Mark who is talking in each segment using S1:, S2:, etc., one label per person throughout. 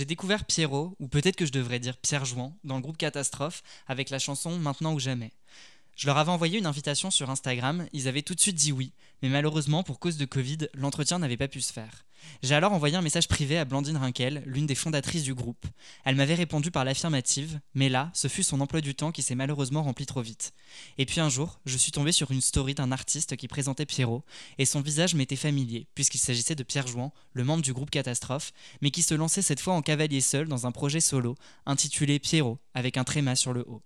S1: j'ai découvert Pierrot, ou peut-être que je devrais dire Pierre Jouan, dans le groupe Catastrophe, avec la chanson Maintenant ou jamais. Je leur avais envoyé une invitation sur Instagram, ils avaient tout de suite dit oui, mais malheureusement, pour cause de Covid, l'entretien n'avait pas pu se faire. J'ai alors envoyé un message privé à Blandine Rinkel, l'une des fondatrices du groupe. Elle m'avait répondu par l'affirmative, mais là, ce fut son emploi du temps qui s'est malheureusement rempli trop vite. Et puis un jour, je suis tombé sur une story d'un artiste qui présentait Pierrot, et son visage m'était familier, puisqu'il s'agissait de Pierre Jouan, le membre du groupe Catastrophe, mais qui se lançait cette fois en cavalier seul dans un projet solo, intitulé Pierrot, avec un tréma sur le haut.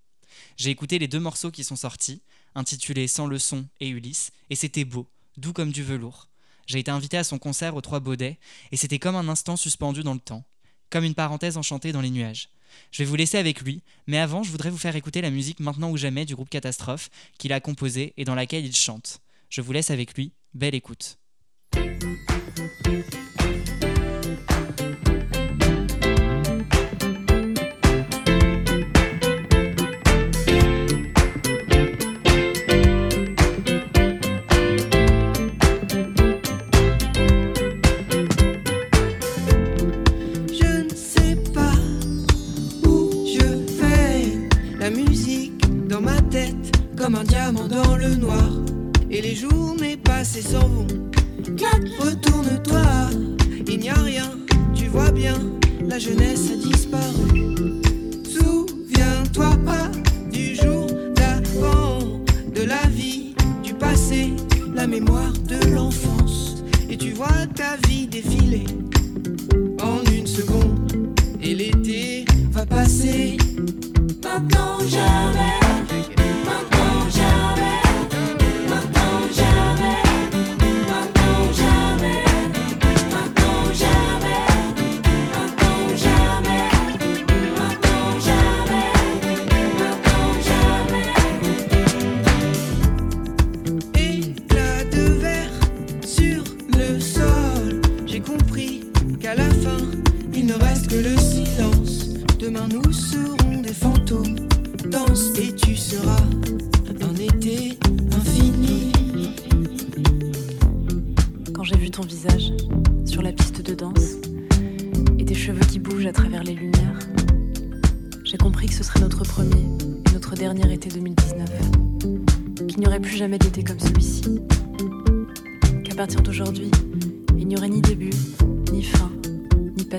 S1: J'ai écouté les deux morceaux qui sont sortis, intitulés Sans leçon et Ulysse, et c'était beau, doux comme du velours. J'ai été invité à son concert aux Trois Baudets, et c'était comme un instant suspendu dans le temps, comme une parenthèse enchantée dans les nuages. Je vais vous laisser avec lui, mais avant, je voudrais vous faire écouter la musique Maintenant ou jamais du groupe Catastrophe, qu'il a composée et dans laquelle il chante. Je vous laisse avec lui, belle écoute.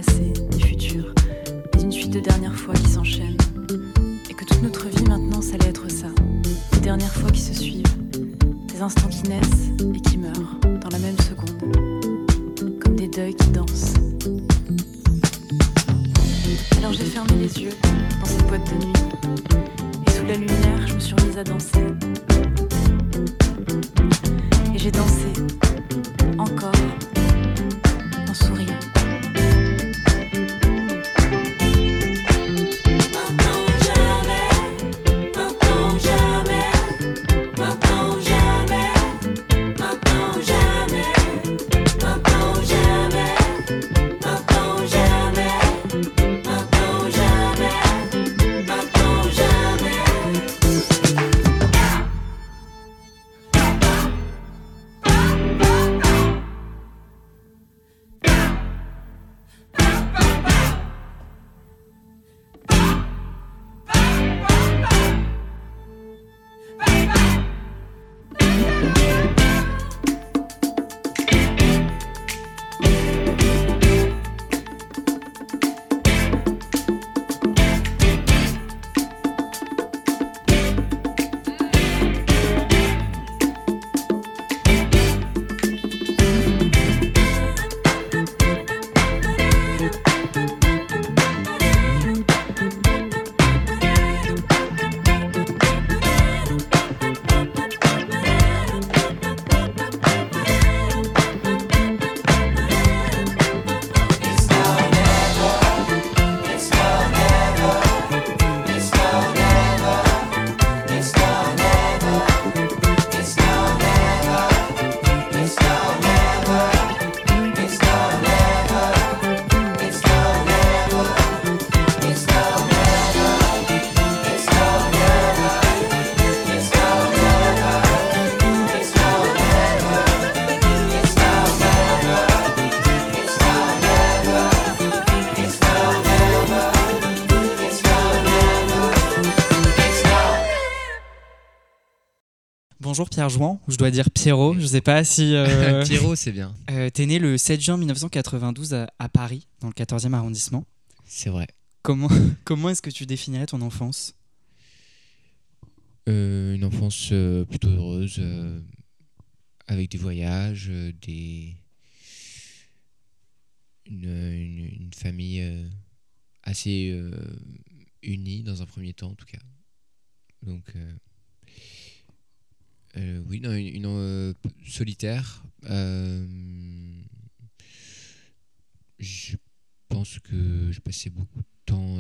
S2: passé, ni futur, mais une suite de dernières fois qui s'enchaînent. Et que toute notre vie maintenant, ça allait être ça. Des dernières fois qui se suivent, des instants qui naissent et qui meurent dans la même seconde, comme des deuils qui dansent. Alors j'ai fermé les yeux dans cette boîte de nuit, et sous la lumière, je me suis remise à danser. Et j'ai dansé encore.
S3: Bonjour Pierre Jouan, ou je dois dire Pierrot, je sais pas si. euh,
S4: Pierrot, c'est bien.
S3: euh, T'es né le 7 juin 1992 à, à Paris, dans le 14e arrondissement.
S4: C'est vrai.
S3: Comment, comment est-ce que tu définirais ton enfance?
S4: Euh, une enfance euh, plutôt heureuse, avec des voyages, des une, une- une famille assez unie dans un premier temps en tout cas. Donc euh, oui, non, une, une, euh, solitaire. euh, je pense que je passais beaucoup de temps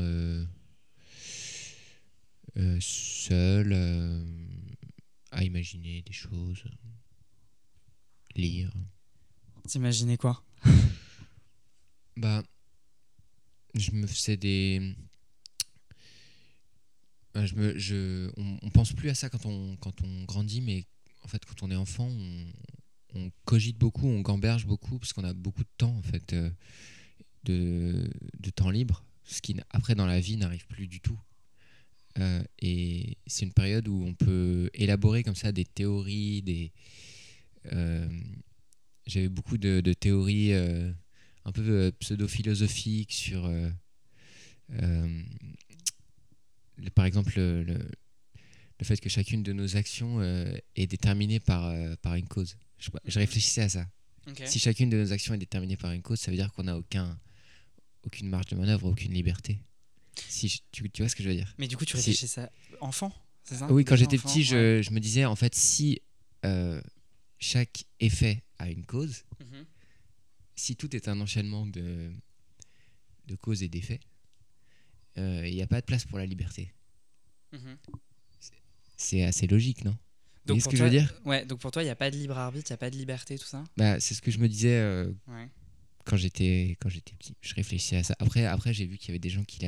S4: seul à imaginer des choses, lire.
S3: T'imaginais quoi?
S4: Bah, je me faisais des. Je, on, on pense plus à ça quand on, quand on grandit, mais en fait, quand on est enfant, on, cogite beaucoup, on gamberge beaucoup, parce qu'on a beaucoup de temps, en fait, euh, de, de temps libre, ce qui, après, dans la vie, n'arrive plus du tout. Euh, et c'est une période où on peut élaborer comme ça des théories, des. euh, J'avais beaucoup de, de théories. euh, un peu euh, pseudo-philosophique sur, euh, euh, le- par exemple, le, fait que chacune de nos actions euh, est déterminée par, euh, par une cause. Je, je réfléchissais à ça. Si chacune de nos actions est déterminée par une cause, ça veut dire qu'on n'a aucun, aucune marge de manœuvre, aucune liberté. Si je- tu, tu vois ce que je veux dire?
S3: Mais du coup, tu réfléchissais ça enfant, ça?
S4: Oui, quand j'étais petit,
S3: ouais.
S4: je me disais, en fait, si euh, chaque effet a une cause,
S3: Mhm.
S4: si tout est un enchaînement de, de causes et d'effets, euh, il n'y a pas de place pour la liberté.
S3: Mhm.
S4: C'est assez logique, non? Vous voyez ce
S3: pour
S4: que je veux
S3: toi-
S4: dire?
S3: Ouais, donc pour toi, il n'y a pas de libre arbitre, il n'y a pas de liberté, tout ça?
S4: Bah, C'est ce que je me disais euh,
S3: Ouais.
S4: quand j'étais petit. Je réfléchissais à ça. Après, après j'ai vu qu'il y avait des gens qui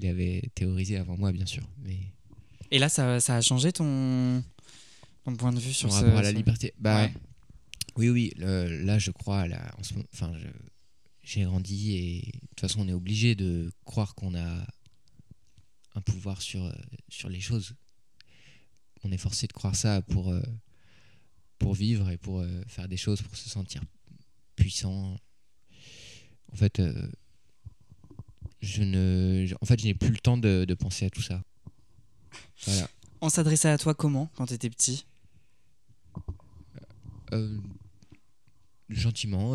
S4: l'avaient théorisé avant moi, bien sûr. Mais
S3: Et là, ça, ça a changé ton, ton point de vue sur
S4: mon
S3: ce,
S4: rapport à la
S3: ce-
S4: liberté, bah
S3: Ouais.
S4: oui, oui. le- là, je crois à la. En ce moment, enfin, j'ai grandi et de toute façon, on est obligé de croire qu'on a un pouvoir sur euh, sur les choses. On est forcé de croire ça pour euh, pour vivre et pour euh, faire des choses, pour se sentir puissant. En fait, je ne, en fait, je n'ai plus le temps de, de penser à tout ça. Voilà.
S3: On s'adressait à toi comment quand tu étais petit
S4: gentiment.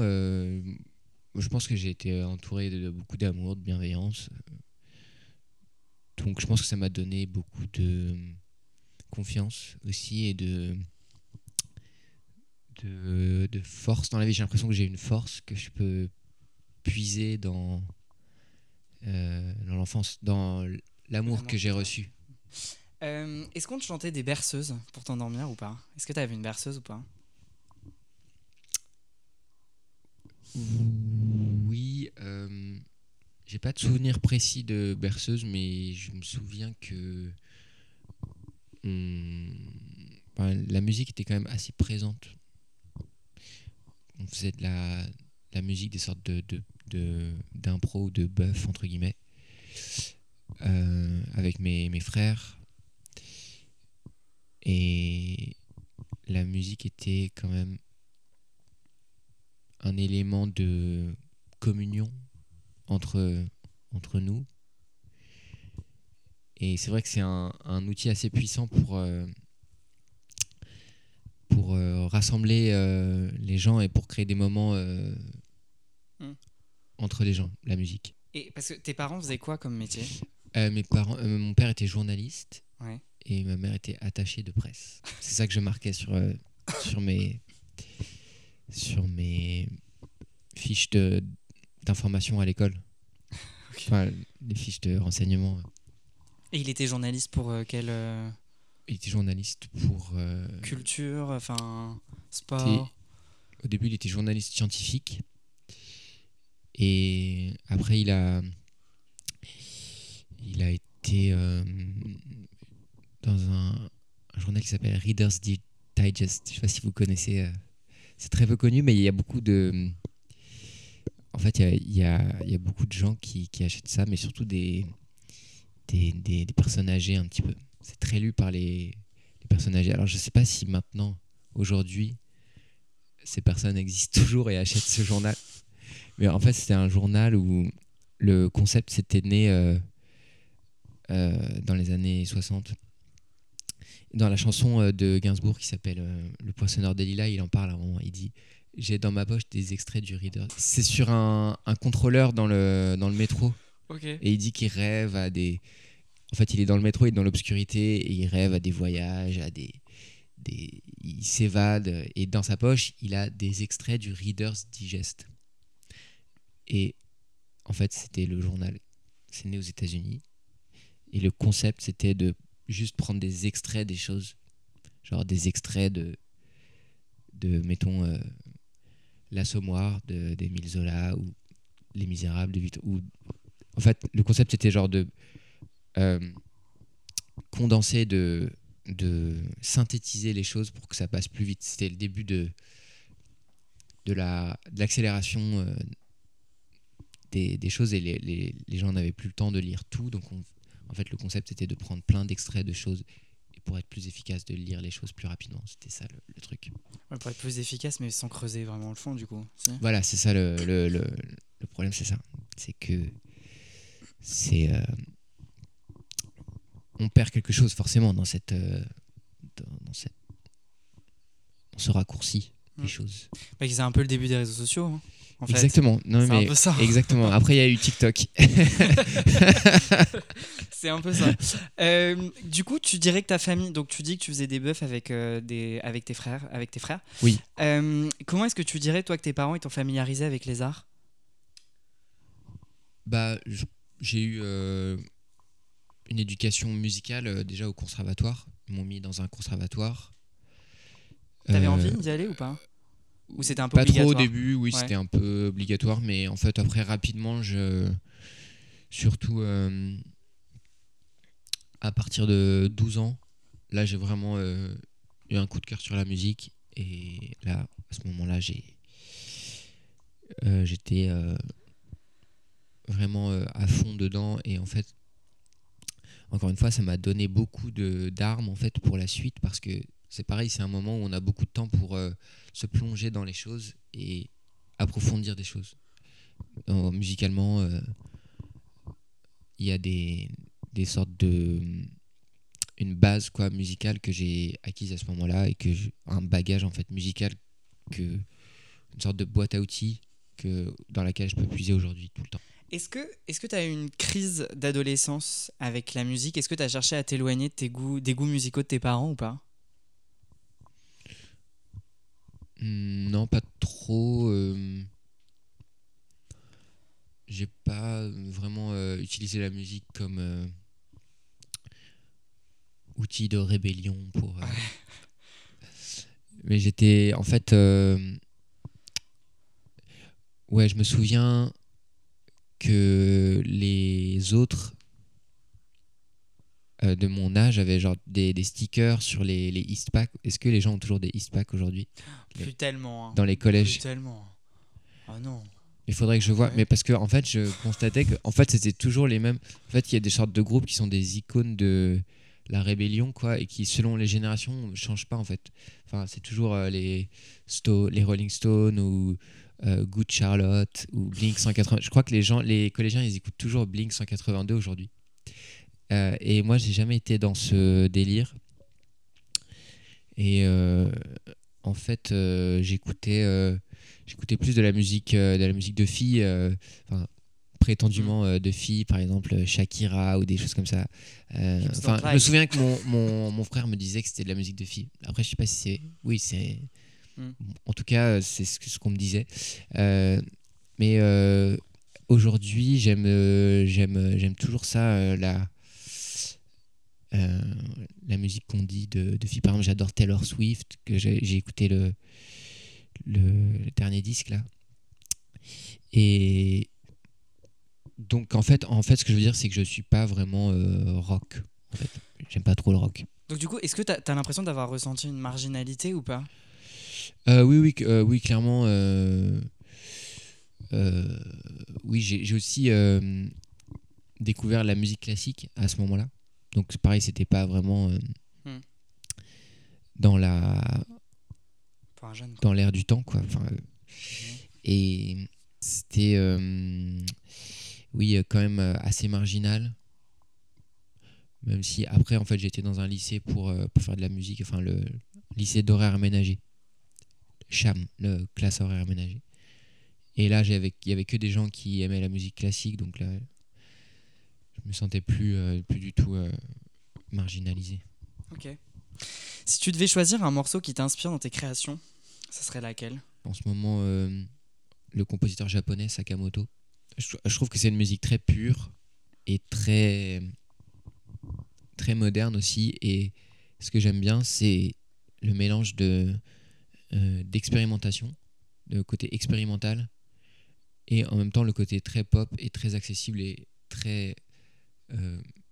S4: Je pense que j'ai été entouré de, beaucoup d'amour, de bienveillance. Donc je pense que ça m'a donné beaucoup de confiance aussi et de, de, force dans la vie. J'ai l'impression que j'ai une force que je peux puiser dans, euh, dans l'enfance, dans l'amour que j'ai reçu.
S3: Euh, Est-ce qu'on te chantait des berceuses pour t'endormir ou pas? Est-ce que tu avais une berceuse ou pas?
S4: Oui, euh, j'ai pas de souvenir précis de berceuse, mais je me souviens que on- enfin, la musique était quand même assez présente. On faisait de la, de musique, des sortes de, de, de- d'impro ou de bœuf, entre guillemets, euh, avec mes, mes frères. Et la musique était quand même un élément de communion entre, entre nous. Et c'est vrai que c'est un, un outil assez puissant pour, euh, pour euh, rassembler euh, les gens et pour créer des moments euh,
S3: Mm.
S4: entre les gens, la musique.
S3: Et parce que tes parents faisaient quoi comme métier?
S4: Mes parents, mon père était journaliste
S3: Ouais.
S4: et ma mère était attachée de presse. C'est ça que je marquais sur, sur mes sur mes fiches de d'information à l'école. Enfin, les fiches de renseignement.
S3: Et il était journaliste pour euh, quelle euh,
S4: Il était journaliste pour. euh,
S3: culture, enfin sport
S4: au début, il était journaliste scientifique. Et après, il a. Il a été euh, dans un, un journal qui s'appelle Reader's Di- Digest. Je sais pas si vous connaissez. C'est très peu connu, mais il y a beaucoup de. En fait, il y a, beaucoup de gens qui, achètent ça, mais surtout des, des, des- personnes âgées un petit peu. C'est très lu par les, personnes âgées. Alors je sais pas si maintenant, aujourd'hui, ces personnes existent toujours et achètent ce journal. Mais en fait, c'était un journal où le concept s'était né euh, euh, dans les années 60. Dans la chanson euh, de Gainsbourg qui s'appelle euh, Le poissonneur des lilas, il en parle à un moment. Il dit J'ai dans ma poche des extraits du reader. C'est sur un, un contrôleur dans le, dans le métro. Et il dit qu'il rêve à des. En fait, il est dans le métro, il est dans l'obscurité et il rêve à des voyages, à des. des... Il s'évade et dans sa poche, il a des extraits du Reader's Digest. Et en fait, c'était le journal. C'est né aux États-Unis. Et le concept, c'était de juste prendre des extraits des choses. Genre des extraits de. mettons. euh, L'Assommoir d'Émile Zola ou Les Misérables de Victor. Ou en fait, le concept c'était genre de euh, condenser, de, synthétiser les choses pour que ça passe plus vite. C'était le début de, de la- de l'accélération euh, des, des choses et les, les, les gens n'avaient plus le temps de lire tout. Donc, on- en fait, le concept c'était de prendre plein d'extraits de choses et pour être plus efficace, de lire les choses plus rapidement. C'était ça le, le truc.
S3: Ouais, pour être plus efficace, mais sans creuser vraiment le fond, du coup.
S4: Voilà, c'est ça le, le, le, problème, c'est ça. C'est que c'est. euh, on perd quelque chose forcément dans cette. euh, dans, dans cette dans ce raccourci des
S3: Mm.
S4: choses.
S3: Bah, c'est un peu le début des réseaux sociaux. hein, en fait.
S4: exactement. Non,
S3: C'est un
S4: mais
S3: peu ça.
S4: exactement. Après, il y a eu TikTok.
S3: C'est un peu ça. Euh, du coup, tu dirais que ta famille, donc tu dis que tu faisais des bœufs avec, euh, des, avec tes frères, avec tes frères.
S4: Oui.
S3: Euh, comment est-ce que tu dirais toi que tes parents ils t'ont familiarisé avec les arts?
S4: Bah, j'ai eu une éducation musicale déjà au conservatoire. Ils m'ont mis dans un conservatoire.
S3: T'avais envie d'y aller ou pas? Ou c'était un peu
S4: Pas trop au début, oui,
S3: Ouais.
S4: c'était un peu obligatoire, mais en fait, après, rapidement, je. Surtout euh, à partir de 12 ans, là, j'ai vraiment euh, eu un coup de cœur sur la musique. Et là, à ce moment-là, j'ai. euh, J'étais vraiment à fond dedans. Et en fait, encore une fois, ça m'a donné beaucoup de- d'armes en fait, pour la suite parce que c'est pareil, c'est un moment où on a beaucoup de temps pour se plonger dans les choses et approfondir des choses. Musicalement, euh, il y a des, des sortes de. une base quoi, musicale que j'ai acquise à ce moment-là et que un bagage en fait musical que. une sorte de boîte à outils que, dans laquelle je peux puiser aujourd'hui tout le temps.
S3: Est-ce que que tu as eu une crise d'adolescence avec la musique? Est-ce que tu as cherché à t'éloigner goûts, des goûts musicaux de tes parents ou pas?
S4: Hmm, Non, pas trop. euh, J'ai pas vraiment euh, utilisé la musique comme euh, outil de rébellion pour. Mais j'étais en fait. Ouais, je me souviens que les autres euh, de mon âge avaient genre des, des stickers sur les, les Eastpak. Est-ce que les gens ont toujours des Eastpak aujourd'hui?
S3: Plus tellement. hein.
S4: dans les
S3: Plus
S4: collèges
S3: tellement. Ah non.
S4: Il faudrait que je vois,
S3: Ouais.
S4: mais parce que en fait, je constatais que en fait, c'était toujours les mêmes. En fait, il y a des sortes de groupes qui sont des icônes de la rébellion, quoi, et qui, selon les générations, ne changent pas en fait. Enfin, c'est toujours euh, les Sto- les Rolling Stones ou euh, Good Charlotte ou Blink 180. Je crois que les gens, les collégiens, ils écoutent toujours Blink 182 aujourd'hui. Euh, et moi, j'ai jamais été dans ce délire. Et euh, en fait, euh, j'écoutais. j'écoutais plus de la musique de la musique de filles enfin, prétendument euh, de filles par exemple Shakira ou des choses comme ça enfin je me souviens que mon, mon, mon frère me disait que c'était de la musique de filles après je sais pas si c'est oui c'est
S3: Mm.
S4: en tout cas c'est ce, qu'on me disait mais aujourd'hui j'aime j'aime j'aime toujours ça la euh, la musique qu'on dit de, de filles par exemple j'adore Taylor Swift que j'ai écouté le le, le dernier disque là. Et donc en fait, en fait, ce que je veux dire, c'est que je suis pas vraiment euh, rock. En fait, j'aime pas trop le rock.
S3: Donc du coup, est-ce que tu as, l'impression d'avoir ressenti une marginalité ou pas?
S4: Euh, oui, oui, oui, clairement. oui, j'ai aussi découvert la musique classique à ce moment-là. Donc c'est pareil, c'était pas vraiment. euh,
S3: Hmm.
S4: dans la
S3: jeune.
S4: dans l'air du temps quoi Enfin, euh, et c'était euh, oui quand même assez marginal même si après en fait j'étais dans un lycée pour, pour faire de la musique enfin le lycée d'horaire aménagé CHAM le classe horaire aménagé et là j'avais il y avait que des gens qui aimaient la musique classique donc là me sentais plus euh, plus du tout euh, marginalisé
S3: Ok. Si tu devais choisir un morceau qui t'inspire dans tes créations, ça serait laquelle?
S4: En ce moment euh, le compositeur japonais Sakamoto. Je, je trouve que c'est une musique très pure et très très moderne aussi et ce que j'aime bien c'est le mélange de euh, d'expérimentation, de côté expérimental et en même temps le côté très pop et très accessible et très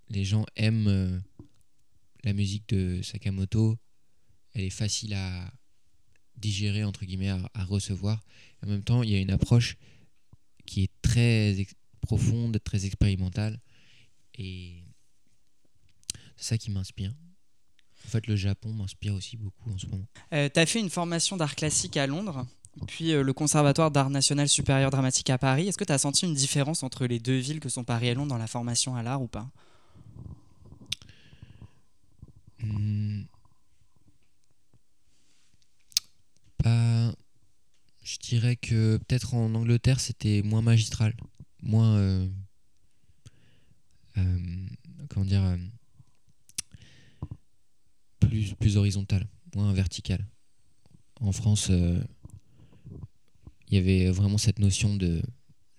S4: les gens aiment euh, la musique de Sakamoto, elle est facile à digérer entre guillemets à, recevoir. En même temps il y a une approche qui est très profonde très expérimentale. Et c'est ça qui m'inspire. En fait le Japon m'inspire aussi beaucoup en ce moment.
S3: Euh, T'as fait une formation d'art classique à Londres, puis euh, le Conservatoire d'art national supérieur dramatique à Paris. Est-ce que tu as senti une différence entre les deux villes que sont Paris et Londres dans la formation à l'art ou pas?
S4: Hmm. Je dirais que peut-être en Angleterre c'était moins magistral, moins euh, euh, comment dire plus plus horizontal, moins vertical. En France, il y avait vraiment cette notion de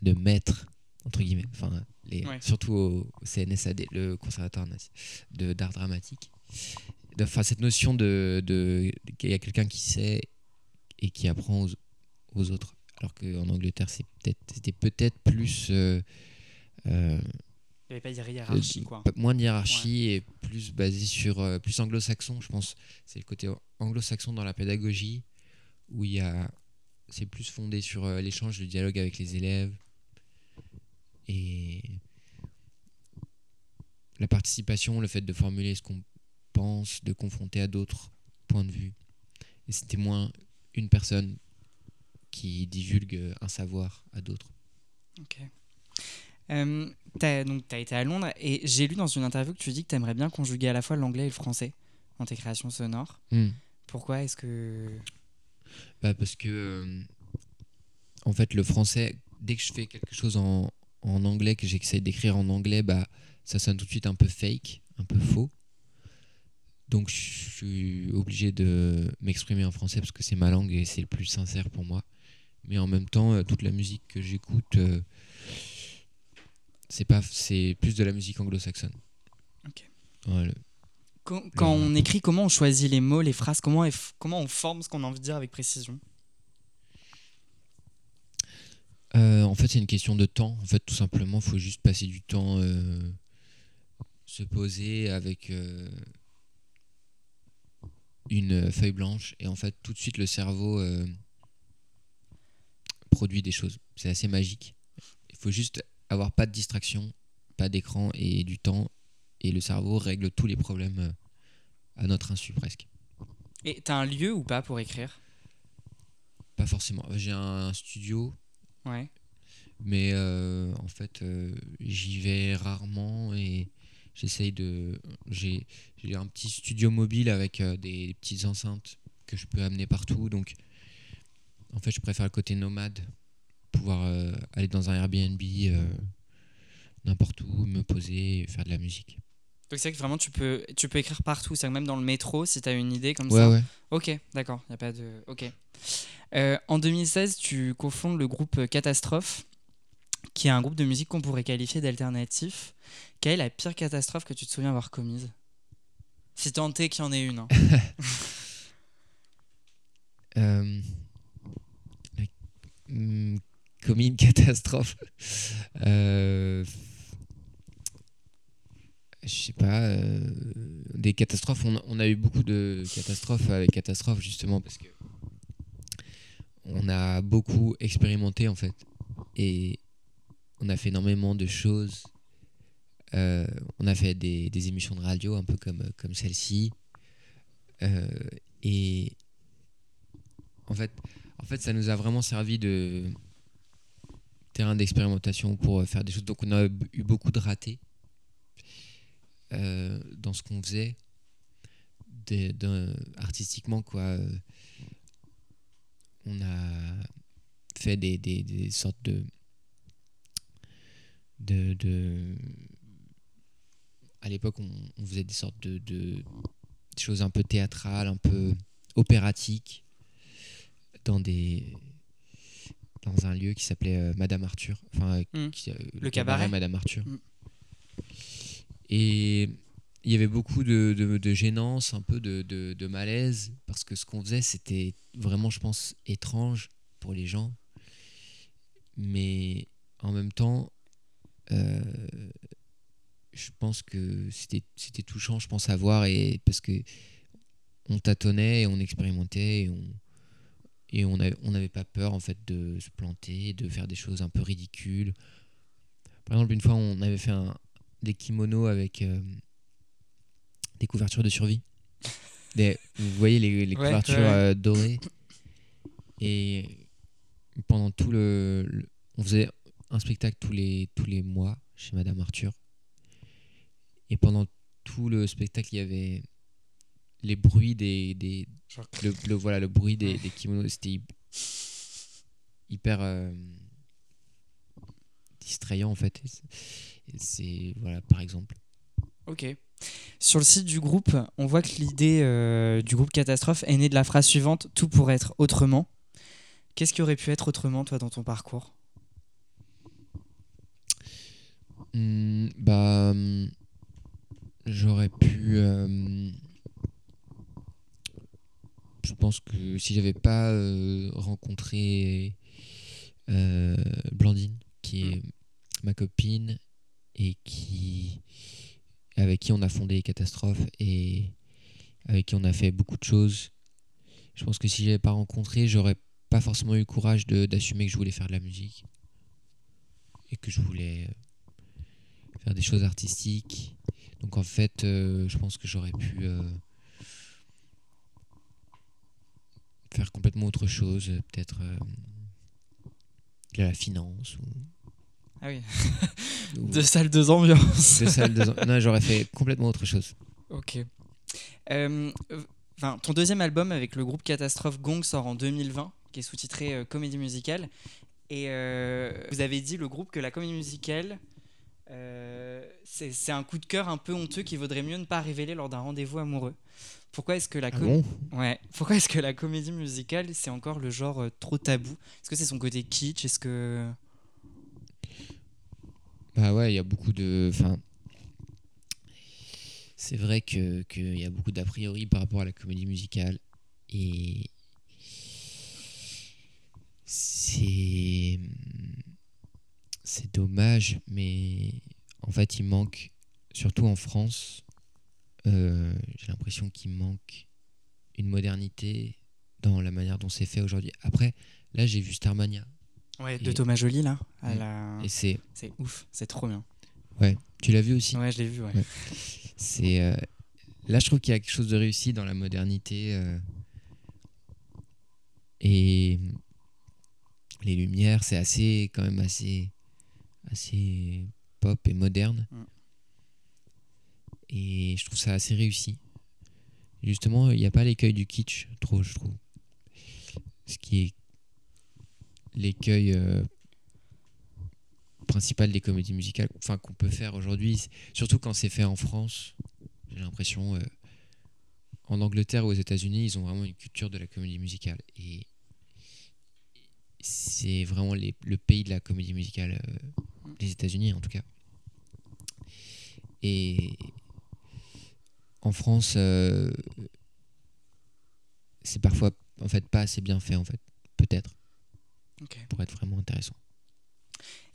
S4: de maître entre guillemets, enfin les,
S3: Ouais.
S4: surtout au, au CNSAD, le Conservatoire d'art dramatique. Enfin, cette notion de, de qu'il y a quelqu'un qui sait et qui apprend aux, aux autres. Alors qu'en Angleterre, c'est peut-être, c'était peut-être plus euh, euh,
S3: Il n'y avait pas de hiérarchie,
S4: euh,
S3: quoi.
S4: moins de hiérarchie et plus basé sur euh, plus anglo-saxon, je pense. C'est le côté anglo-saxon dans la pédagogie où il y a c'est plus fondé sur euh, l'échange, le dialogue avec les élèves et la participation, le fait de formuler ce qu'on pense, de confronter à d'autres points de vue. Et c'était moins une personne qui divulgue un savoir à d'autres.
S3: Ok. Euh, donc, tu as été à Londres et j'ai lu dans une interview que tu dis que tu aimerais bien conjuguer à la fois l'anglais et le français dans tes créations sonores.
S4: Hmm.
S3: Pourquoi est-ce que.
S4: Bah parce que euh, en fait le français dès que je fais quelque chose en, en anglais que j'essaie d'écrire en anglais bah ça sonne tout de suite un peu fake un peu faux. Donc je suis obligé de m'exprimer en français parce que c'est ma langue et c'est le plus sincère pour moi. Mais en même temps euh, toute la musique que j'écoute euh, c'est pas c'est plus de la musique anglo-saxonne.
S3: Ok.
S4: Le-
S3: Quand, quand on écrit, comment on choisit les mots, les phrases Comment, comment on forme ce qu'on a envie de dire avec précision?
S4: Euh, en fait, c'est une question de temps. En fait, tout simplement, faut juste passer du temps, euh, se poser avec euh, une feuille blanche, et en fait, tout de suite, le cerveau produit des choses. C'est assez magique. Il faut juste avoir pas de distraction, pas d'écran et du temps, et le cerveau règle tous les problèmes euh, à notre insu presque.
S3: Et t'as un lieu ou pas pour écrire?
S4: Pas forcément. J'ai un studio
S3: Ouais.
S4: mais euh, en fait euh, j'y vais rarement et j'essaye de j'ai un petit studio mobile avec euh, des petites enceintes que je peux amener partout donc en fait je préfère le côté nomade pouvoir aller dans un Airbnb n'importe où me poser et faire de la musique
S3: Donc c'est vrai que vraiment tu peux, tu peux écrire partout, c'est même dans le métro si tu as une idée comme
S4: ouais
S3: ça.
S4: ouais
S3: Ok, d'accord, il a pas de. Ok. Euh, en 2016, tu cofondes le groupe Catastrophe, qui est un groupe de musique qu'on pourrait qualifier d'alternatif. Quelle est la pire catastrophe que tu te souviens avoir commise? Si tant est qu'il y en ait une. hein.
S4: Euh, hum, commis une catastrophe. Euh, je sais pas. euh, des catastrophes. On, a eu beaucoup de catastrophes avec catastrophes justement parce que on a beaucoup expérimenté en fait et on a fait énormément de choses. Euh, on a fait des, émissions de radio un peu comme, comme celle-ci. Euh, et en fait, en fait, ça nous a vraiment servi de terrain d'expérimentation pour faire des choses. Donc, on a eu beaucoup de ratés euh, dans ce qu'on faisait, des- artistiquement, quoi. Euh, On a fait des, des, des sortes de, de, de à l'époque, on, on faisait des sortes de, de choses un peu théâtrales, un peu opératiques, dans des dans un lieu qui s'appelait euh, Madame Arthur, enfin
S3: Mm.
S4: qui, euh,
S3: Le cabaret.
S4: Madame Arthur.
S3: Mm.
S4: Et il y avait beaucoup de, de, de gênance, un peu de, de, malaise, parce que ce qu'on faisait, c'était vraiment, je pense, étrange pour les gens. Mais en même temps, euh, je pense que c'était touchant, je pense, à voir, et parce que on tâtonnait, et on expérimentait, et on et on n'avait pas peur en fait de se planter, de faire des choses un peu ridicules. Par exemple, une fois, on avait fait un, des kimonos avec euh, des couvertures de survie. Des- vous voyez les, les
S3: Ouais,
S4: couvertures euh, dorées. Et pendant tout le, le- On faisait un spectacle tous les, tous les mois chez Madame Arthur. Et pendant tout le spectacle, il y avait les bruits des. des le, le- voilà, le bruit des, des kimonos. C'était hy- hyper. euh, distrayant en fait. C'est-. Voilà, par exemple.
S3: Ok. Sur le site du groupe, on voit que l'idée euh, du groupe Catastrophe est née de la phrase suivante Tout pourrait être autrement. Qu'est-ce qui aurait pu être autrement, toi, dans ton parcours?
S4: Hmm, bah, hum, j'aurais pu. euh, je pense que si j'avais pas euh, rencontré Blandine, qui est ma copine et qui avec qui on a fondé Catastrophe et avec qui on a fait beaucoup de choses. Je pense que si j'avais pas rencontré, j'aurais pas forcément eu le courage d'assumer que je voulais faire de la musique et que je voulais euh, faire des choses artistiques. Donc en fait, euh, je pense que j'aurais pu euh, faire complètement autre chose, peut-être de la finance
S3: Ah oui.
S4: ou
S3: Deux salles, deux ambiances.
S4: de de- Non, j'aurais fait complètement autre chose.
S3: Ok. Euh, Enfin, ton deuxième album avec le groupe Catastrophe Gong sort en 2020, qui est sous-titré euh, Comédie musicale. Et euh, vous avez dit le groupe que la comédie musicale, c'est un coup de cœur un peu honteux qui vaudrait mieux ne pas révéler lors d'un rendez-vous amoureux. Pourquoi est-ce que la
S4: Ah bon?
S3: Ouais. Pourquoi est-ce que la comédie musicale c'est encore le genre trop tabou? Est-ce que c'est son côté kitsch? Est-ce que
S4: Bah ouais, il y a beaucoup de. Enfin, c'est vrai que qu'il y a beaucoup d'a priori par rapport à la comédie musicale et c'est c'est dommage, mais en fait, il manque, surtout en France, euh, j'ai l'impression qu'il manque une modernité dans la manière dont c'est fait aujourd'hui. Après, là, j'ai vu Starmania
S3: ouais, de
S4: Et-
S3: Thomas Joly là, à
S4: Mm.
S3: la-
S4: et c'est.
S3: c'est ouf, c'est trop bien.
S4: Tu l'as vu aussi
S3: Ouais, je l'ai vu. Ouais.
S4: Ouais. C'est euh, là, je trouve qu'il y a quelque chose de réussi dans la modernité euh, et les lumières, c'est assez quand même assez assez pop et moderne.
S3: Mm.
S4: Et je trouve ça assez réussi. Justement, il n'y a pas l'écueil du kitsch, trop, je trouve. Ce qui est l'écueil euh, principal des comédies musicales, enfin qu'on peut faire aujourd'hui, surtout quand c'est fait en France. J'ai l'impression, euh, en Angleterre ou aux États-Unis, ils ont vraiment une culture de la comédie musicale et c'est vraiment les- le pays de la comédie musicale, euh, les États-Unis en tout cas. Et en France, euh, c'est parfois en fait pas assez bien fait en fait, peut-être Pour être vraiment intéressant.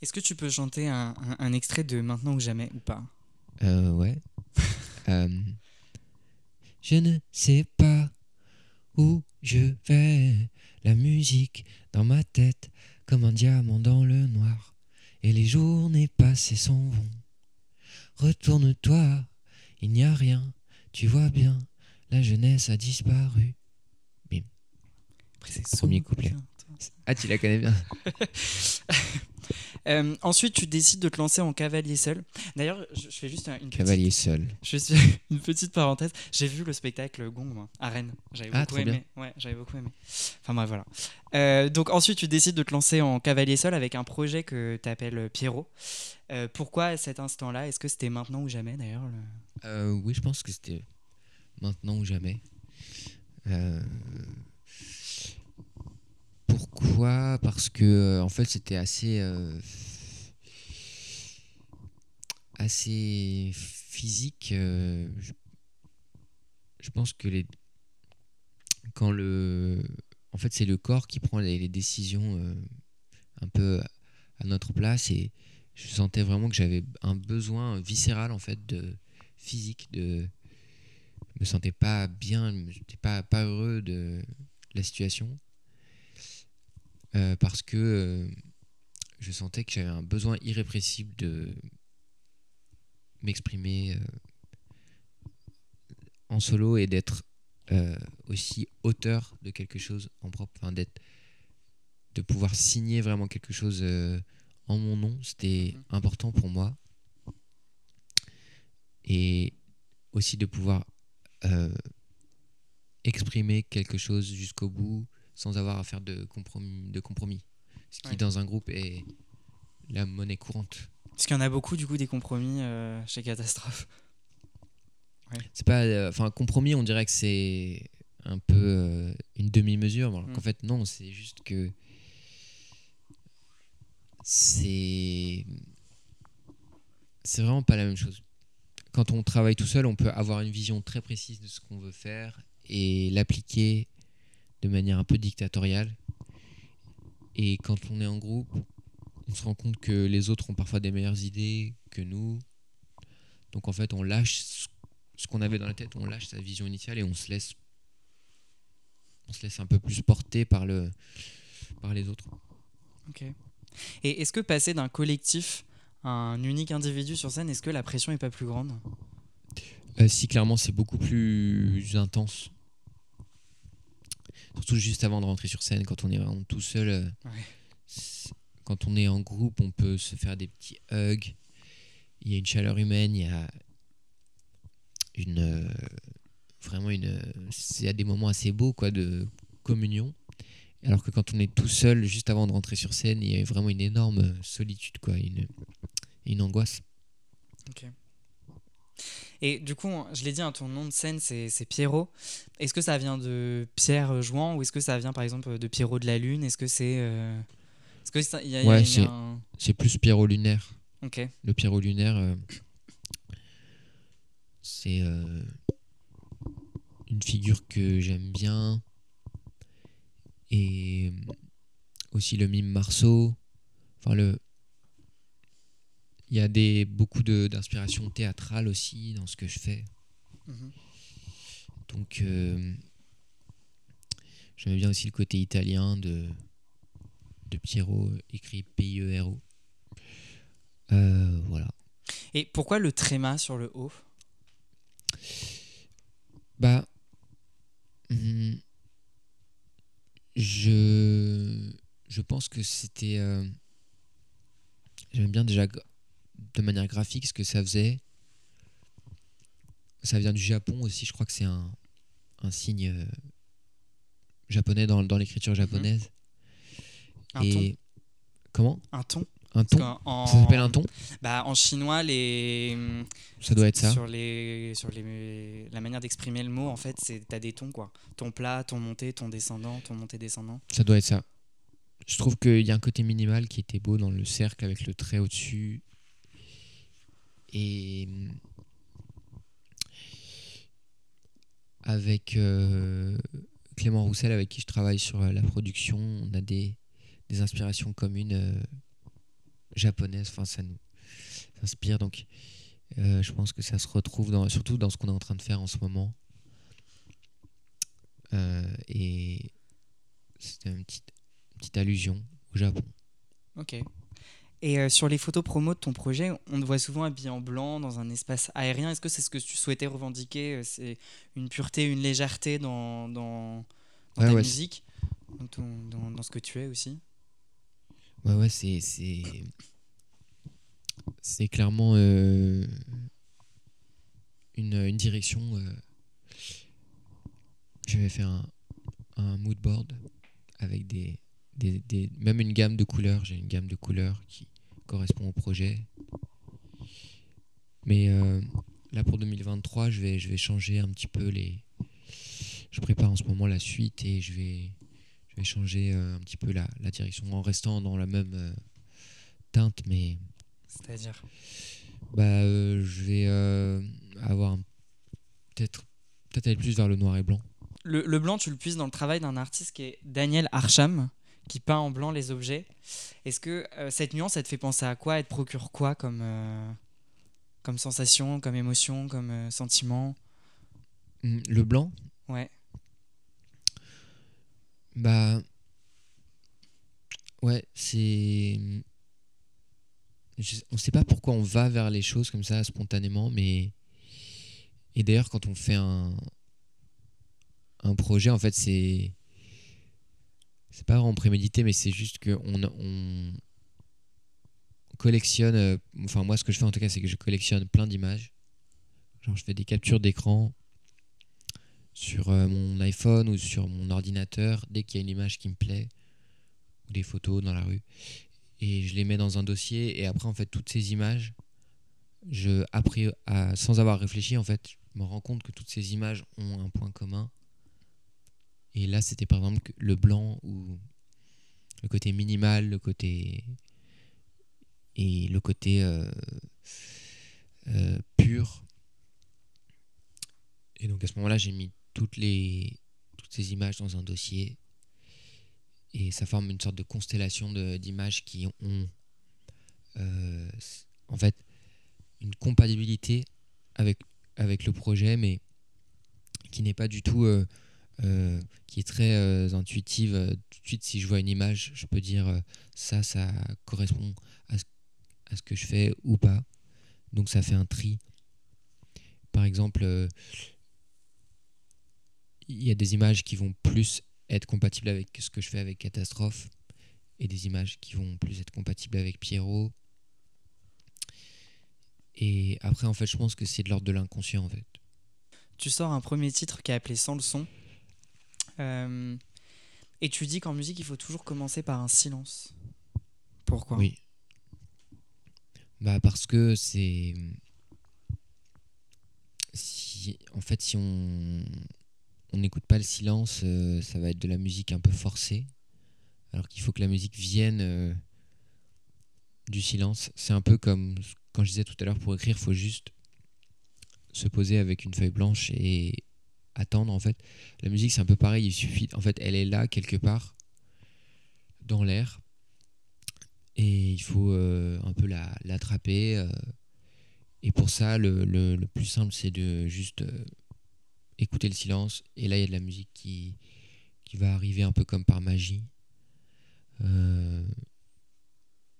S3: Est-ce que tu peux chanter un, un- un extrait de Maintenant ou jamais ou pas?
S4: Euh, ouais. Euh, je ne sais pas où je vais. La musique dans ma tête comme un diamant dans le noir. Et les journées passées s'en vont. Retourne-toi, il n'y a rien. Tu vois bien, la jeunesse a disparu.
S3: Après, c'est
S4: Premier couplet.
S3: bien.
S4: Ah, tu la connais bien.
S3: Euh, ensuite, tu décides de te lancer en cavalier seul. D'ailleurs, je, je fais juste un- une petite,
S4: Cavalier seul.
S3: je fais une petite parenthèse. J'ai vu le spectacle Gong moi, à Rennes. J'avais
S4: Ah,
S3: beaucoup
S4: trop bien.
S3: aimé. Ouais, j'avais beaucoup aimé. Enfin bref, voilà. Euh, donc ensuite, tu décides de te lancer en cavalier seul avec un projet que tu appelles Pierrot. Euh, pourquoi à cet instant-là? Est-ce que c'était maintenant ou jamais d'ailleurs le-
S4: oui, je pense que c'était maintenant ou jamais. Pourquoi Parce que euh, en fait, c'était assez euh, assez physique. euh, je, pense que les quand le en fait, c'est le corps qui prend les, décisions un peu à notre place et je sentais vraiment que j'avais un besoin viscéral en fait de physique de je me sentais pas bien je n'étais pas pas heureux de la situation Euh, parce que euh, je sentais que j'avais un besoin irrépressible de m'exprimer euh, en solo et d'être aussi auteur de quelque chose en propre enfin d'être de pouvoir signer vraiment quelque chose en mon nom c'était
S3: Mhm.
S4: important pour moi et aussi de pouvoir euh, exprimer quelque chose jusqu'au bout sans avoir à faire de compromis, de compromis. ce qui
S3: Ouais.
S4: dans un groupe est la monnaie courante.
S3: Parce qu'il y en a beaucoup du coup des compromis euh, chez Catastrophe.
S4: C'est pas, euh, enfin compromis, on dirait que c'est un peu euh, une demi-mesure, alors
S3: Mm.
S4: qu'en fait non, c'est juste que c'est c'est vraiment pas la même chose. Quand on travaille tout seul, on peut avoir une vision très précise de ce qu'on veut faire et l'appliquer de manière un peu dictatoriale. Et quand on est en groupe, on se rend compte que les autres ont parfois des meilleures idées que nous. Donc en fait, on lâche ce- qu'on avait dans la tête, on lâche sa vision initiale et on se laisse on se laisse un peu plus porter par le par les autres.
S3: Ok. Et est-ce que passer d'un collectif à un unique individu sur scène, est-ce que la pression est pas plus grande?
S4: Euh, si clairement c'est beaucoup plus intense. Surtout juste avant de rentrer sur scène, quand on est vraiment tout seul. euh,
S3: Ouais.
S4: Quand on est en groupe, on peut se faire des petits hugs. Il y a une chaleur humaine, il y a une euh, vraiment une. C'est à des moments assez beaux quoi de communion. Alors que quand on est tout seul, juste avant de rentrer sur scène, il y a vraiment une énorme solitude quoi, une une angoisse.
S3: Et du coup, je l'ai dit, hein, ton nom de scène, c'est c'est Pierrot. Est-ce que ça vient de Pierre Jouan ou est-ce que ça vient par exemple de Pierrot de la Lune? Est-ce que c'est. euh, Est-ce que ça- y a,
S4: Ouais,
S3: y a
S4: c'est-
S3: un-
S4: C'est plus Pierrot lunaire.
S3: Ok.
S4: Le Pierrot lunaire, euh, c'est euh, une figure que j'aime bien. Et aussi le mime Marceau. Enfin, le... Il y a des, beaucoup de- d'inspiration théâtrale aussi dans ce que je fais.
S3: Mhm.
S4: Donc, euh, j'aime bien aussi le côté italien de, de Pierrot, euh, écrit P-I-E-R-O. Euh, voilà.
S3: Et pourquoi le tréma sur le haut?
S4: Bah, hum, je, je pense que c'était. euh, J'aime bien déjà de manière graphique ce que ça faisait. Ça vient du Japon aussi, je crois que c'est un, un signe euh, japonais dans, dans l'écriture japonaise.
S3: Un
S4: Et comment?
S3: Un ton
S4: Un ton
S3: en-
S4: Ça s'appelle un ton?
S3: Bah, en chinois, les.
S4: Ça doit être ça.
S3: Sur, les, sur les, la manière d'exprimer le mot, en fait, c'est t'as des tons, quoi. Ton plat, ton monté, ton descendant, ton monté descendant.
S4: Ça doit être ça. Je trouve qu'il y a un côté minimal qui était beau dans le cercle avec le trait au-dessus. Et avec euh, Clément Roussel, avec qui je travaille sur euh, la production, on a des, des inspirations communes euh, japonaises. Enfin, ça nous inspire. Donc, je pense que ça se retrouve dans, surtout dans ce qu'on est en train de faire en ce moment. Et c'était une petite, une petite allusion au Japon.
S3: Ok. Et euh, sur les photos promo de ton projet, on te voit souvent habillé en blanc dans un espace aérien. Est-ce que c'est ce que tu souhaitais revendiquer euh, C'est une pureté, une légèreté dans, dans, ta
S4: ouais,
S3: musique dans, dans, ce que tu es aussi?
S4: Ouais, ouais, c'est. C'est clairement euh, une, une, direction. Euh, je vais faire un, un mood board avec des, des, des, même une gamme de couleurs. J'ai une gamme de couleurs qui correspond au projet. Mais euh, là pour 2023, je vais, je vais changer un petit peu les. Je prépare en ce moment la suite et je vais, je vais changer euh, un petit peu la, la, direction en restant dans la même euh, teinte, mais.
S3: C'est-à-dire?
S4: Bah, je vais avoir peut-être peut-être aller plus vers le noir et blanc.
S3: Le, le, blanc, tu le puisses dans le travail d'un artiste qui est Daniel Archam, qui peint en blanc les objets. Est-ce que cette nuance, elle te fait penser à quoi? Elle te procure quoi comme, comme sensation, comme émotion, comme euh, sentiment?
S4: Mmh, Le blanc?
S3: Ouais.
S4: Bah. Ouais, c'est. on sait pas pourquoi on va vers les choses comme ça spontanément, mais. Et d'ailleurs, quand on fait un. Un projet, en fait, c'est. C'est pas vraiment prémédité, mais c'est juste qu'on on, collectionne, euh, enfin moi ce que je fais en tout cas c'est que je collectionne plein d'images. Genre je fais des captures d'écran sur euh, mon iPhone ou sur mon ordinateur dès qu'il y a une image qui me plaît ou des photos dans la rue et je les mets dans un dossier et après en fait toutes ces images je après sans avoir réfléchi en fait je me rends compte que toutes ces images ont un point commun et là c'était par exemple le blanc ou le côté minimal le côté et le côté euh, euh, pur. Et donc à ce moment-là, j'ai mis toutes, les, toutes ces images dans un dossier et ça forme une sorte de constellation d'images qui ont euh, en fait une compatibilité avec, avec le projet, mais qui n'est pas du tout, qui est très intuitive. Tout de suite, si je vois une image, je peux dire ça, ça correspond à ce à ce que je fais ou pas. Donc ça fait un tri. Par exemple, euh, il y a des images qui vont plus être compatibles avec ce que je fais avec Catastrophe et des images qui vont plus être compatibles avec Pierrot. Et après, en fait, je pense que c'est de l'ordre de l'inconscient, en fait.
S3: Tu sors un premier titre qui est appelé Sans le son. Euh, et tu dis qu'en musique, il faut toujours commencer par un silence. Pourquoi?
S4: Oui. Bah parce que c'est si en fait si on on n'écoute pas le silence, euh, ça va être de la musique un peu forcée. Alors qu'il faut que la musique vienne euh, du silence. C'est un peu comme quand je disais tout à l'heure pour écrire, il faut juste se poser avec une feuille blanche et attendre en fait. La musique c'est un peu pareil, il suffit en fait, elle est là quelque part dans l'air et il faut euh, un peu l'attraper. Euh, et pour ça, le, le, le plus simple, c'est de juste euh, écouter le silence. Et là, il y a de la musique qui, qui va arriver un peu comme par magie.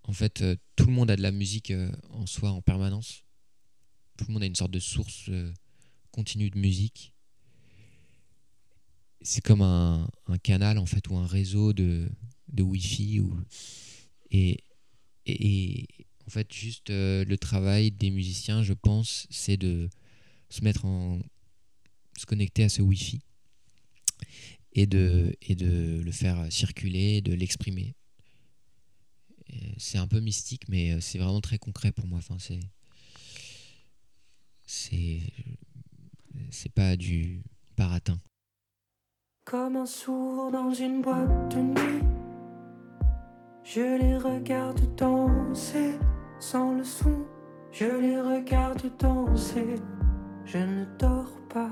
S4: en fait, tout le monde a de la musique en soi en permanence. Tout le monde a une sorte de source continue de musique. C'est comme un, canal en fait ou un réseau de, de Wi-Fi ou et, et, en fait, juste euh, le travail des musiciens, je pense, c'est de se mettre en. se connecter à ce Wi-Fi et de, et de le faire circuler, de l'exprimer. C'est un peu mystique, mais euh, c'est vraiment très concret pour moi. Enfin, c'est. C'est. C'est pas du baratin.
S1: Comme un sourd dans une boîte de nuit. Je les regarde danser sans le son. Je les regarde danser. Je ne dors pas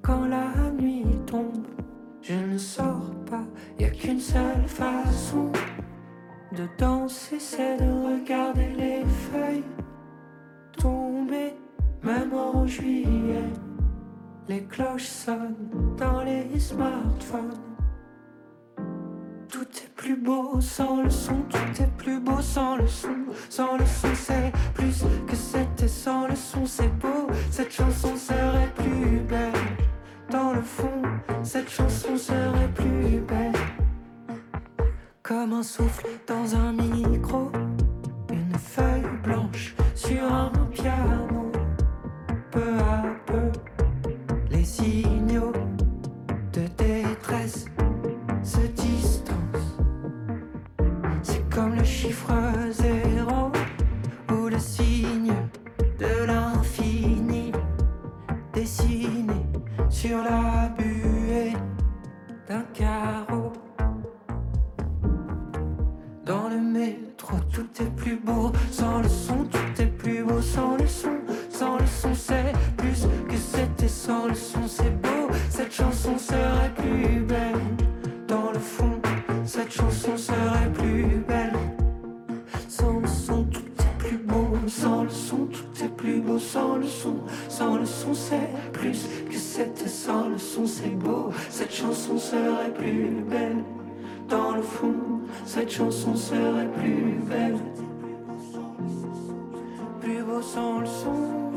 S1: quand la nuit tombe. Je ne sors pas, y a qu'une seule façon de danser, c'est de regarder les feuilles tomber, même en juillet. Les cloches sonnent dans les smartphones. Tout est plus beau sans le son, tout est plus beau sans le son. Sans le son, c'est plus que c'était sans le son, c'est beau. Cette chanson serait plus belle. Dans le fond, cette chanson serait plus belle. Comme un souffle dans un micro. Sur la buée d'un carreau. Dans le métro, tout est plus beau. Sans le son, tout est plus beau. Sans le son, sans le son, c'est plus que c'était. Sans le son, c'est beau. Cette chanson serait plus belle. Sans le son, sans le son, c'est plus que c'était. Sans le son, c'est beau. Cette chanson serait plus belle. Dans le fond, cette chanson serait plus belle. Plus beau sans le son.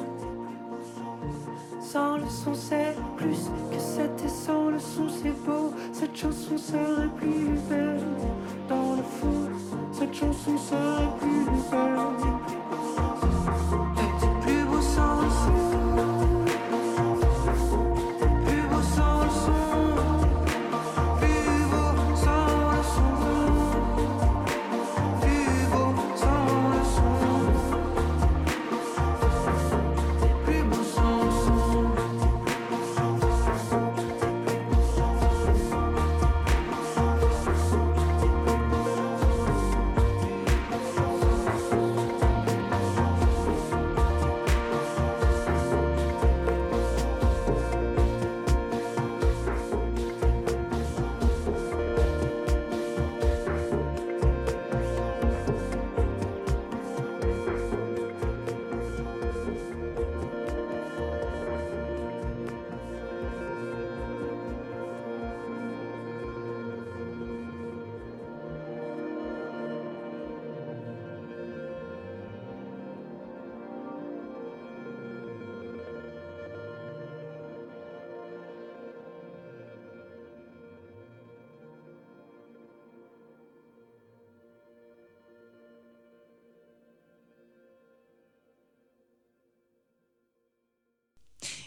S1: Sans le son, c'est plus que c'était. Sans le son, c'est beau. Cette chanson serait plus belle. Dans le fond, cette chanson serait plus belle.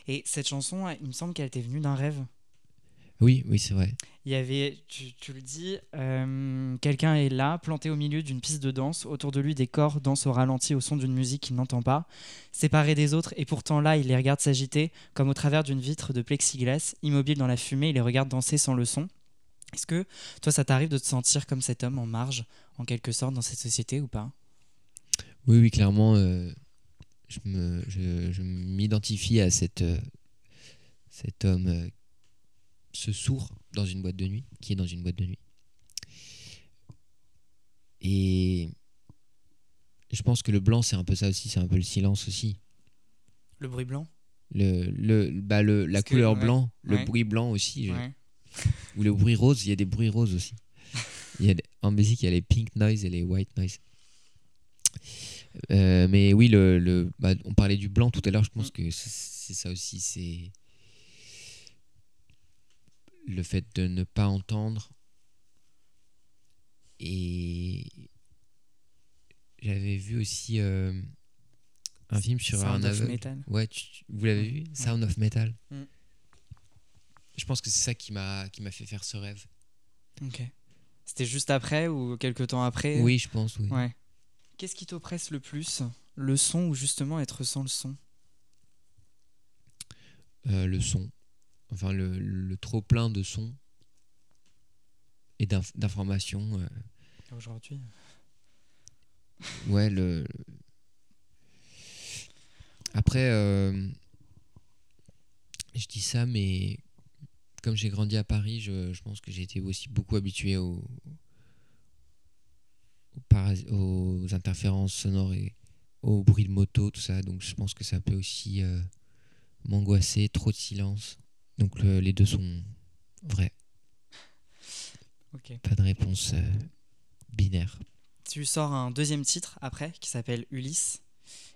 S3: Et cette chanson, il me semble qu'elle était venue d'un rêve.
S4: Oui, oui, c'est vrai.
S3: Il y avait, tu, tu le dis, euh, quelqu'un est là, planté au milieu d'une piste de danse. Autour de lui, des corps dansent au ralenti au son d'une musique qu'il n'entend pas. Séparé des autres, et pourtant là, il les regarde s'agiter, comme au travers d'une vitre de plexiglas. Immobile dans la fumée, il les regarde danser sans le son. Est-ce que toi, ça t'arrive de te sentir comme cet homme en marge, en quelque sorte, dans cette société ou pas?
S4: Oui, oui, clairement, euh, je me- je- je m'identifie à cette, euh, cet homme, euh, ce sourd dans une boîte de nuit, qui est dans une boîte de nuit. Et je pense que le blanc, c'est un peu ça aussi, c'est un peu le silence aussi.
S3: Le bruit blanc?
S4: Le, le, bah le, la
S3: que,
S4: couleur
S3: ouais,
S4: blanc, le
S3: ouais.
S4: bruit blanc aussi, je-
S3: Ouais.
S4: ou le bruit rose, il y a des bruits roses aussi. Il y a des- en musique, il y a les pink noise et les white noise. Euh, mais oui, le, le- bah, on parlait du blanc tout à l'heure, je pense
S3: Mm.
S4: que c'est ça aussi, c'est le fait de ne pas entendre. Et j'avais vu aussi euh, un film sur
S3: Sound
S4: un
S3: of
S4: aveugle.
S3: Metal.
S4: Ouais, tu- vous l'avez vu? Sound of Metal.
S3: Mm.
S4: Je pense que c'est ça qui m'a qui m'a fait faire ce rêve.
S3: Ok. C'était juste après ou quelques temps après?
S4: Oui, je pense, oui.
S3: Ouais. Qu'est-ce qui t'oppresse le plus Le son ou justement être sans le son?
S4: Euh, le son. Enfin, le, le trop plein de sons et d'inf- d'informations. euh,
S3: Aujourd'hui.
S4: ouais, le. Après, euh, je dis ça, mais comme j'ai grandi à Paris, je, je pense que j'ai été aussi beaucoup habitué aux, aux, interférences sonores et au bruit de moto, tout ça. Donc je pense que ça peut aussi euh, m'angoisser, trop de silence. Donc le- les deux sont vrais. Pas de réponse euh, binaire.
S3: Tu sors un deuxième titre après qui s'appelle Ulysse,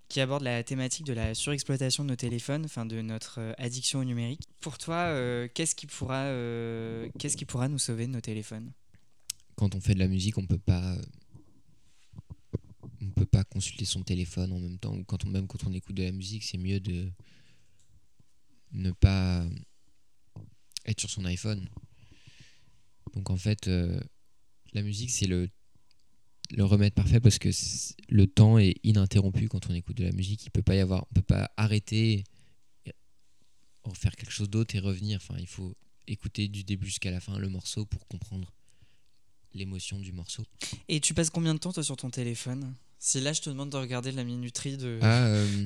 S3: qui aborde la thématique de la surexploitation de nos téléphones, enfin de notre euh, addiction au numérique. Pour toi, euh, qu'est-ce qui pourra, qu'est-ce qui pourra nous sauver de nos téléphones?
S4: Quand on fait de la musique, on peut pas peut pas consulter son téléphone en même temps ou quand on même quand on écoute de la musique, c'est mieux de ne pas être sur son iPhone. Donc en fait euh, la musique c'est le le remède parfait parce que le temps est ininterrompu quand on écoute de la musique, il peut pas y avoir on peut pas arrêter pour faire quelque chose d'autre et revenir. Enfin, il faut écouter du début jusqu'à la fin le morceau pour comprendre l'émotion du morceau.
S3: Et tu passes combien de temps toi sur ton téléphone? Si là je te demande de regarder la minuterie de,
S4: Ah, euh,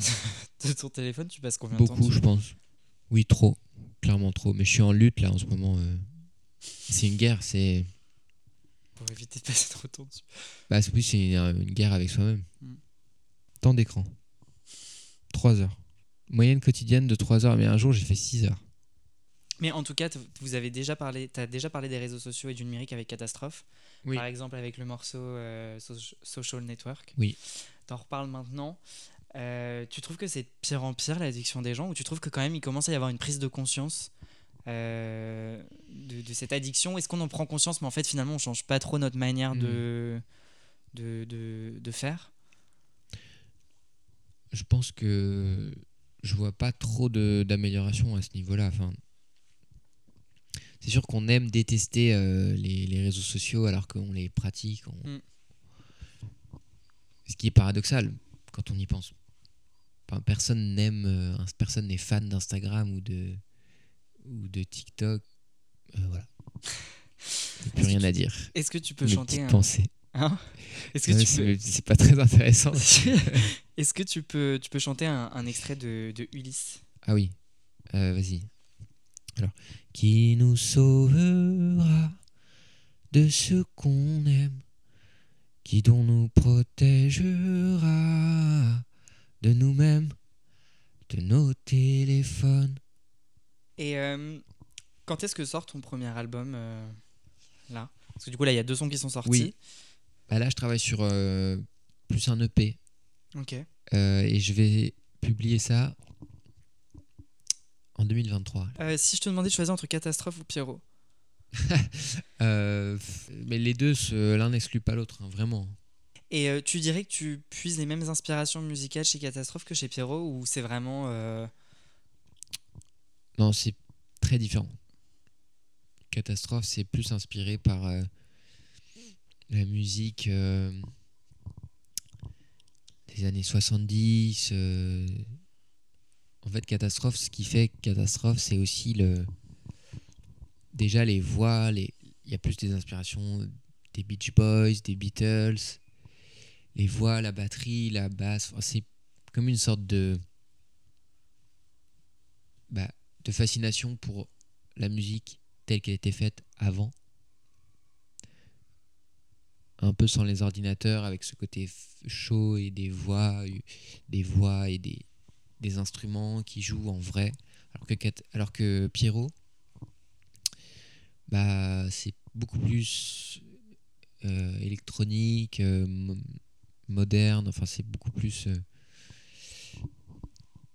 S3: de ton téléphone, tu passes combien de temps
S4: beaucoup, je pense. Oui, trop. Clairement trop. Mais je suis en lutte là en ce moment. euh. C'est une guerre. C'est.
S3: Pour éviter de passer trop de temps dessus.
S4: Bah, c'est- oui, c'est une, une guerre avec soi-même.
S3: Mm.
S4: Temps d'écran. 3 heures. Moyenne quotidienne de 3 heures. Mais un jour, j'ai fait 6 heures.
S3: Mais en tout cas, vous avez déjà parlé, as déjà parlé des réseaux sociaux et du numérique avec Catastrophe.
S4: Oui.
S3: Par exemple avec le morceau euh, So- Social Network.
S4: Oui.
S3: T'en reparles maintenant. Euh, tu trouves que c'est de pire en pire l'addiction des gens ou tu trouves que quand même il commence à y avoir une prise de conscience euh, de, de cette addiction? Est-ce qu'on en prend conscience mais en fait finalement on change pas trop notre manière de, de, de, de faire?
S4: Je pense que je vois pas trop d'amélioration à ce niveau-là. Enfin, c'est sûr qu'on aime détester euh, les, les réseaux sociaux alors qu'on les pratique. on-
S3: Mm.
S4: Ce qui est paradoxal quand on y pense. Enfin, personne n'aime, euh, personne n'est fan d'Instagram ou de ou de TikTok. Euh, voilà. Il n'y a plus rien à dire.
S3: Est-ce que tu peux
S4: Mes
S3: chanter un...
S4: pensées.
S3: Hein Est-ce que tu peux...
S4: c'est c'est pas très intéressant.
S3: Est-ce que tu peux, tu peux chanter un, un extrait de, de Ulysse?
S4: Ah oui, vas-y. Alors, qui nous sauvera de ce qu'on aime, qui dont nous protégera de nous-mêmes, de nos téléphones.
S3: Et euh, quand est-ce que sort ton premier album euh, là? Parce que du coup là il y a deux sons qui sont sortis.
S4: Oui. Bah là, je travaille sur euh, plus un EP
S3: Ok.
S4: et je vais publier ça en 2023.
S3: Euh, si je te demandais de choisir entre Catastrophe ou Pierrot
S4: Euh, mais les deux, l'un n'exclut pas l'autre, hein, vraiment.
S3: Et euh, tu dirais que tu puises les mêmes inspirations musicales chez Catastrophe que chez Pierrot ou c'est vraiment.
S4: Non, c'est très différent. Catastrophe, c'est plus inspiré par la musique des années 70. Fait, Catastrophe, ce qui fait Catastrophe, c'est aussi le. Déjà, les voix, les... il y a plus des inspirations des Beach Boys, des Beatles. Les voix, la batterie, la basse. C'est comme une sorte de. Bah, de fascination pour la musique telle qu'elle était faite avant. Un peu sans les ordinateurs, avec ce côté chaud et des voix, des voix et des, des instruments qui jouent en vrai. Alors que, alors que Pierrot, bah, c'est beaucoup plus euh, électronique, euh, mo- moderne, enfin c'est beaucoup plus... euh,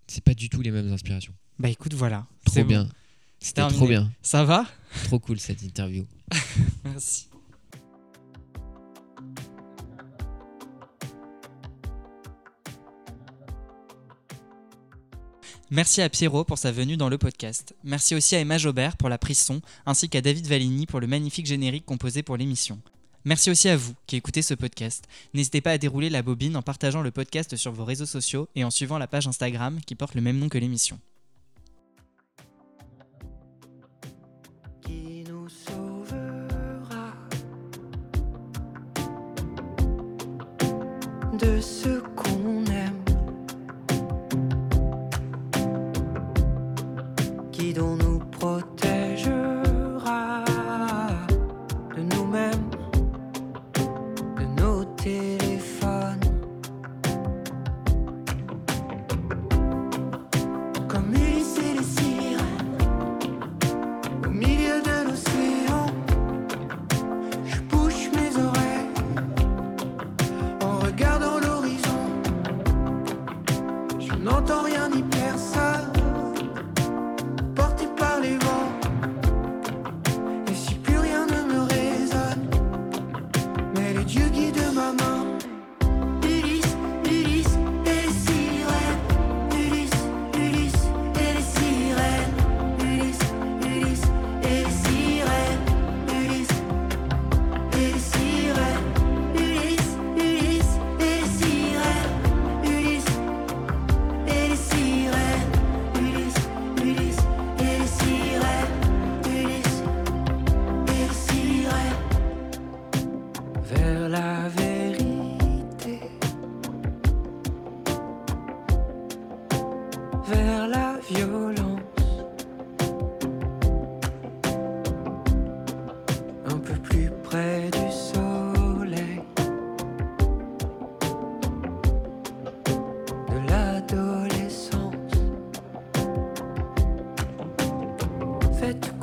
S4: c'est pas du tout les mêmes inspirations.
S3: Bah écoute, voilà.
S4: Trop
S3: C'est bon.
S4: bien. C'était trop bien.
S3: Ça va?
S4: Trop cool cette interview.
S3: Merci. Merci à Pierrot pour sa venue dans le podcast. Merci aussi à Emma Jobert pour la prise son, ainsi qu'à David Valigny pour le magnifique générique composé pour l'émission. Merci aussi à vous qui écoutez ce podcast. N'hésitez pas à dérouler la bobine en partageant le podcast sur vos réseaux sociaux et en suivant la page Instagram qui porte le même nom que l'émission.
S1: Qui dont nous Faites